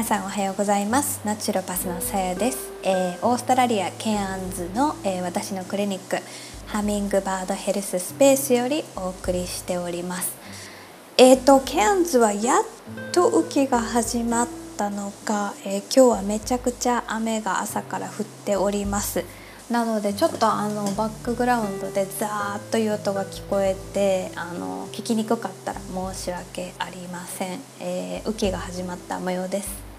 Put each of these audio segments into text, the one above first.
皆さんおはようございます。ナチュロパスのさやです、えー、オーストラリアケアンズの、えー、私のクリニックハミングバードヘルススペースよりお送りしております。えーとケアンズはやっと雨季が始まったのか、えー、今日はめちゃくちゃ雨が朝から降っております。なのでちょっとあのバックグラウンドでザーッという音が聞こえてあの聞きにくかったら申し訳ありません、えー、雨季が始まった模様です。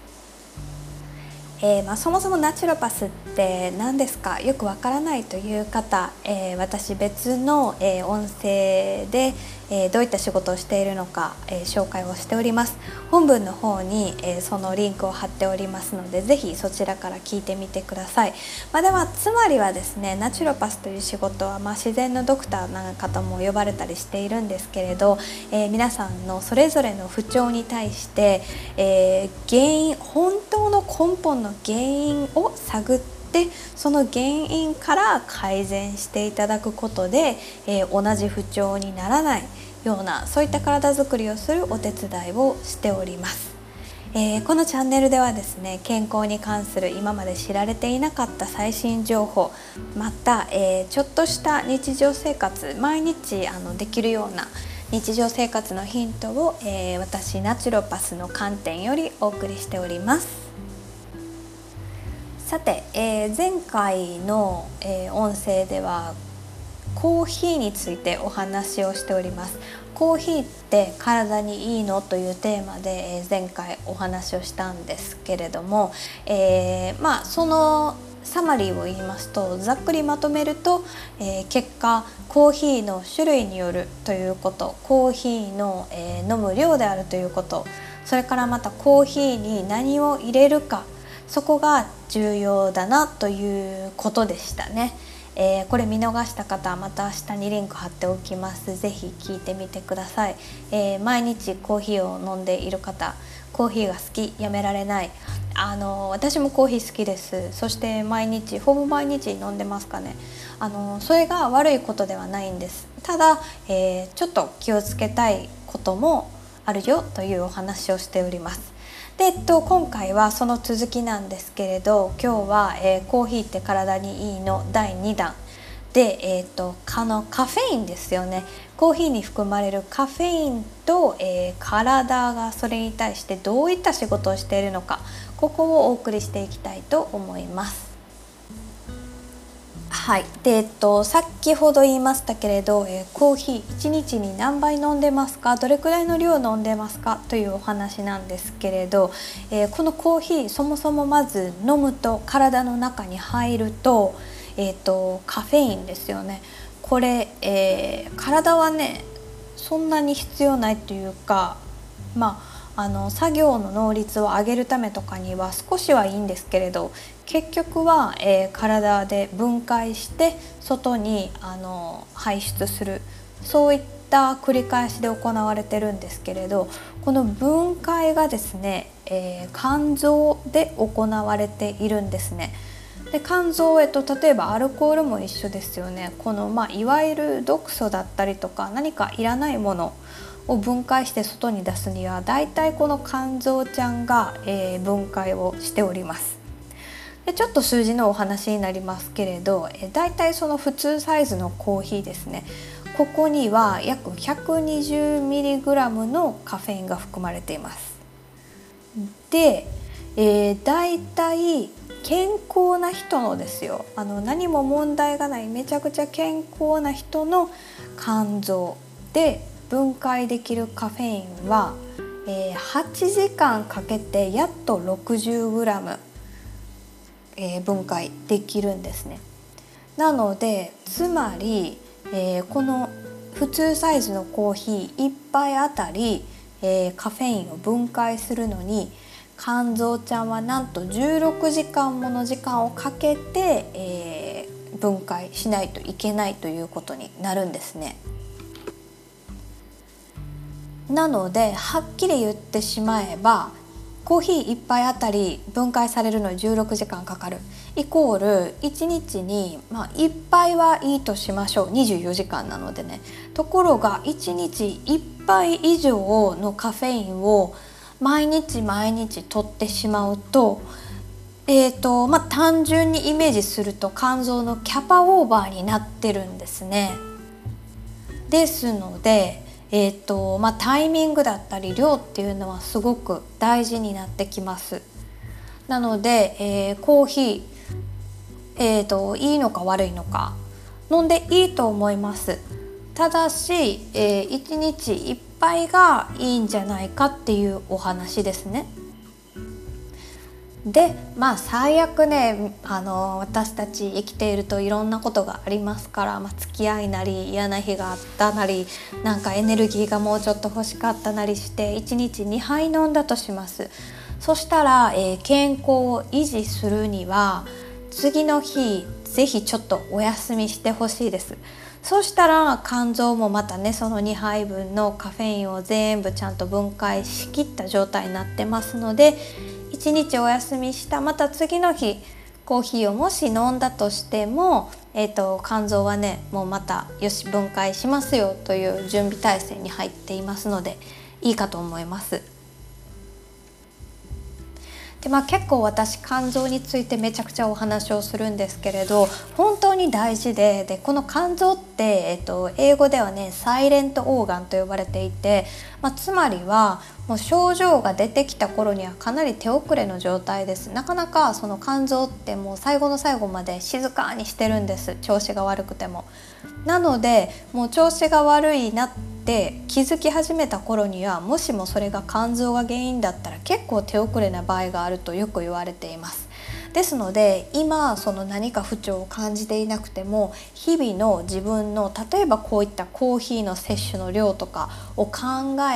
えー、まあ、そもそもナチュロパスって何ですか？よくわからないという方、えー、私別の、えー、音声で、えどういった仕事をしているのか、え紹介をしております。本文の方に、えそのリンクを貼っておりますので是非そちらから聞いてみてください、まあ、ではつまりはですねナチュロパスという仕事は、まあ、自然のドクターなんかとも呼ばれたりしているんですけれど、え皆さんのそれぞれの不調に対して、え原因本当の根本の原因を探ってその原因から改善していただくことで、えー、同じ不調にならないようなそういった体づくりをするお手伝いをしております。えー、このチャンネルではですね健康に関する今まで知られていなかった最新情報また、えー、ちょっとした日常生活毎日あのできるような日常生活のヒントを、えー、私ナチュロパスの観点よりお送りしております。さて、えー、前回の、えー、音声ではコーヒーについてお話をしております。コーヒーって体にいいのというテーマで、え、前回お話をしたんですけれども、えー、まあそのサマリーを言いますとざっくりまとめると、えー、結果コーヒーの種類によるということコーヒーの、えー、飲む量であるということそれからまたコーヒーに何を入れるかそこが重要だなということでしたね。えー、これ見逃した方はまた下にリンク貼っておきます。ぜひ聞いてみてください、えー、毎日コーヒーを飲んでいる方コーヒーが好きやめられない。あの私もコーヒー好きです。そして毎日ほぼ毎日飲んでますかね。あのそれが悪いことではないんです。ただ、えー、ちょっと気をつけたいこともあるよというお話をしております。えっと、今回はその続きなんですけれど今日は、えー、コーヒーって体にいいの第2弾で、えーと、かのカフェインですよねコーヒーに含まれるカフェインと、えー、体がそれに対してどういった仕事をしているのかここをお送りしていきたいと思います。はい。でえっと先ほど言いましたけれど、えー、コーヒー1日に何杯飲んでますか？どれくらいの量飲んでますか？というお話なんですけれど、えー、このコーヒーそもそもまず飲むと体の中に入ると,、えーと、カフェインですよね。これ、えー、体はねそんなに必要ないというかまああの作業の能率を上げるためとかには少しはいいんですけれど結局は、えー、体で分解して外にあの排出するそういった繰り返しで行われてるんですけれどこの分解がですね、えー、肝臓で行われているんですね。で肝臓、えっと、例えばアルコールも一緒ですよねこの、まあ、いわゆる毒素だったりとか何かいらないものを分解して外に出すにはだいたいこの肝臓ちゃんが、えー、分解をしております。でちょっと数字のお話になりますけれど、え、だいたいその普通サイズのコーヒーですね。ここには約 120mg のカフェインが含まれています。で、えー、だいたい健康な人のですよ。あの何も問題がないめちゃくちゃ健康な人の肝臓で分解できるカフェインは、えー、8時間かけてやっと 60g、えー、分解できるんですね。なのでつまり、えー、この普通サイズのコーヒー1杯あたり、えー、カフェインを分解するのに肝臓ちゃんはなんと16時間もの時間をかけて、えー、分解しないといけないということになるんですね。なのではっきり言ってしまえばコーヒー1杯あたり分解されるのに16時間かかる。イコール1日に、まあ、1杯はいいとしましょう。24時間なのでね。ところが1日1杯以上のカフェインを毎日毎日取ってしまうとえーとまあ、単純にイメージすると肝臓のキャパオーバーになってるんですね。ですので、えーとまあ、タイミングだったり量っていうのはすごく大事になってきます。なので、えー、コーヒー、えーと、いいのか悪いのか飲んでいいと思います。ただし、えー、1日1杯がいいんじゃないかっていうお話ですね。でまあ最悪ねあの私たち生きているといろんなことがありますから、まあ、付き合いなり嫌な日があったなりなんかエネルギーがもうちょっと欲しかったなりして1日2杯飲んだとします。そしたら、えー、健康を維持するには次の日ぜひちょっとお休みしてほしいです。そしたら肝臓もまたねその2杯分のカフェインを全部ちゃんと分解しきった状態になってますので1日お休みしたまた次の日コーヒーをもし飲んだとしても、えーと、肝臓はねもうまたよし分解しますよという準備体制に入っていますのでいいかと思います。でまあ、結構私肝臓についてめちゃくちゃお話をするんですけれど本当に大事ででこの肝臓って、えっと、英語ではねサイレントオーガンと呼ばれていて、まあ、つまりはもう症状が出てきた頃にはかなり手遅れの状態ですなかなかその肝臓ってもう最後の最後まで静かにしてるんです調子が悪くても。なのでもう調子が悪いなって気づき始めた頃にはもしもそれが肝臓が原因だったら結構手遅れな場合があるとよく言われています。ですので今その何か不調を感じていなくても日々の自分の例えばこういったコーヒーの摂取の量とかを考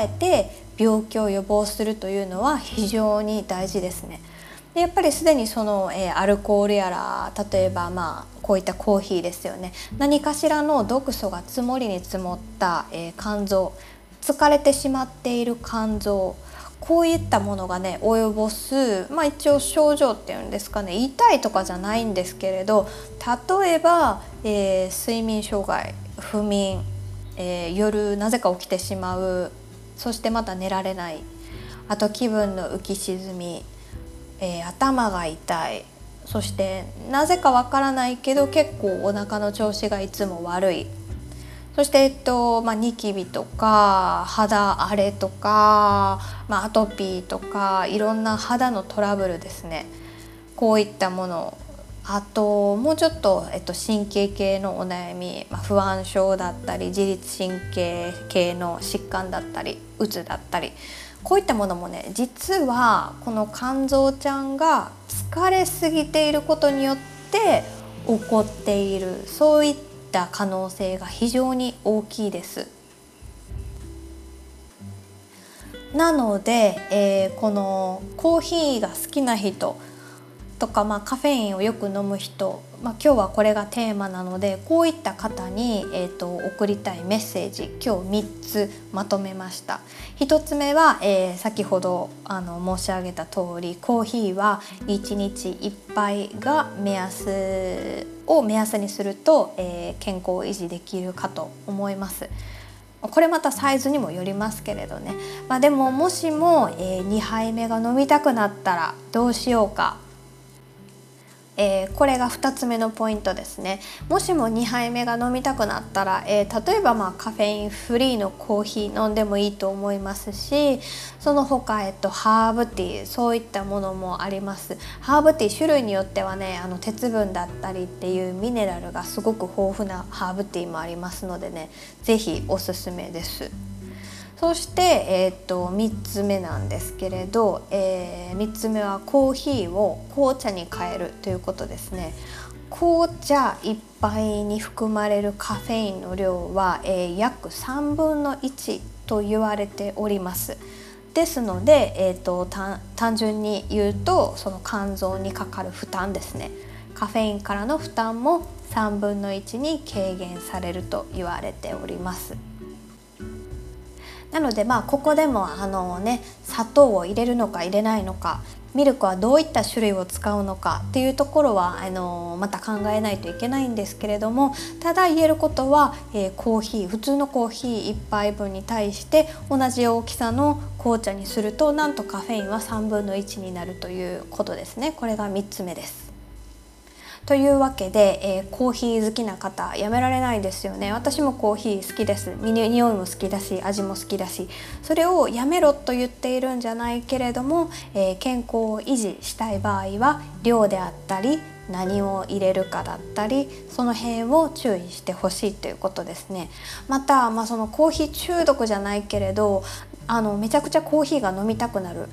えて病気を予防するというのは非常に大事ですね。でやっぱりすでにその、えー、アルコールやら例えばまあこういったコーヒーですよね何かしらの毒素が積もりに積もった、えー、肝臓疲れてしまっている肝臓こういったものがね及ぼす、まあ、一応症状っていうんですかね痛いとかじゃないんですけれど例えば、えー、睡眠障害不眠、えー、夜なぜか起きてしまうそしてまた寝られない。あと気分の浮き沈み、えー、頭が痛い。そしてなぜかわからないけど結構お腹の調子がいつも悪い。そして、えっとまあ、ニキビとか肌荒れとか、まあ、アトピーとかいろんな肌のトラブルですね。こういったものあともうちょっと、えっと、神経系のお悩み、まあ、不安症だったり自律神経系の疾患だったりうつだったりこういったものもね実はこの肝臓ちゃんが疲れすぎていることによって起こっているそういった可能性が非常に大きいです。なので、えー、このコーヒーが好きな人とか、まあ、カフェインをよく飲む人、まあ、今日はこれがテーマなのでこういった方に、えーと、送りたいメッセージ今日3つまとめました1つ目は、えー、先ほどあの申し上げた通りコーヒーは1日1杯が目安を目安にすると、えー、健康を維持できるかと思います。これまたサイズにもよりますけれどね、まあ、でももしも、えー、2杯目が飲みたくなったらどうしようかえー、これが2つ目のポイントですねもしも2杯目が飲みたくなったら、えー、例えばまあカフェインフリーのコーヒー飲んでもいいと思いますしその他、えっと、ハーブティーそういったものもありますハーブティー種類によってはねあの鉄分だったりっていうミネラルがすごく豊富なハーブティーもありますのでね是非おすすめです。そして、えーと、3つ目なんですけれど、えー、3つ目はコーヒーを紅茶に変えるということですね。紅茶1杯に含まれるカフェインの量は、えー、約3分の1と言われております。ですので、えーと、単純に言うとその肝臓にかかる負担ですねカフェインからの負担も3分の1に軽減されると言われております。なのでまあここでもあのね砂糖を入れるのか入れないのかミルクはどういった種類を使うのかっていうところはあのまた考えないといけないんですけれどもただ言えることは、えー、コーヒー普通のコーヒー1杯分に対して同じ大きさの紅茶にするとなんとカフェインは3分の1になるということですねこれが3つ目です。というわけで、えー、コーヒー好きな方やめられないですよね。私もコーヒー好きです。匂いも好きだし味も好きだしそれをやめろと言っているんじゃないけれども、えー、健康を維持したい場合は量であったり何を入れるかだったりその辺を注意してほしいということですね。また、まあ、そのコーヒー中毒じゃないけれどあのめちゃくちゃコーヒーが飲みたくなる。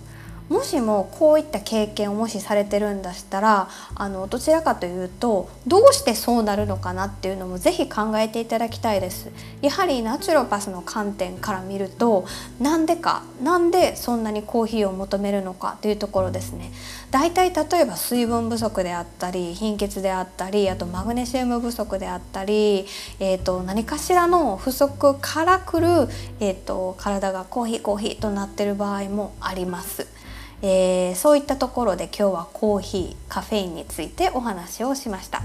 もしもこういった経験をもしされてるんだしたらあのどちらかというとどうしてそうなるのかなっていうのもぜひ考えていただきたいですやはりナチュロパスの観点から見るとなんでかなんでそんなにコーヒーを求めるのかというところですね大体例えば水分不足であったり貧血であったりあとマグネシウム不足であったり、えーと、何かしらの不足からくる、えーと体がコーヒーコーヒーとなってる場合もあります。えー、そういったところで今日はコーヒーカフェインについてお話をしました。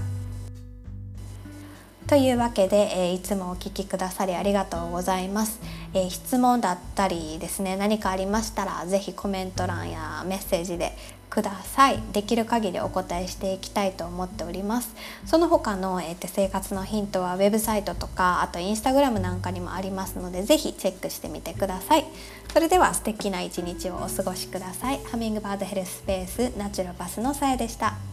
というわけで、えー、いつもお聴きくださりありがとうございます、えー、質問だったりですね何かありましたら是非コメント欄やメッセージでください。できる限りお答えしていきたいと思っております。その他の、えー、生活のヒントはウェブサイトとかあとインスタグラムなんかにもありますので是非チェックしてみてください。それでは素敵な一日をお過ごしください。ハミングバードヘルススペースナチュラパスのさやでした。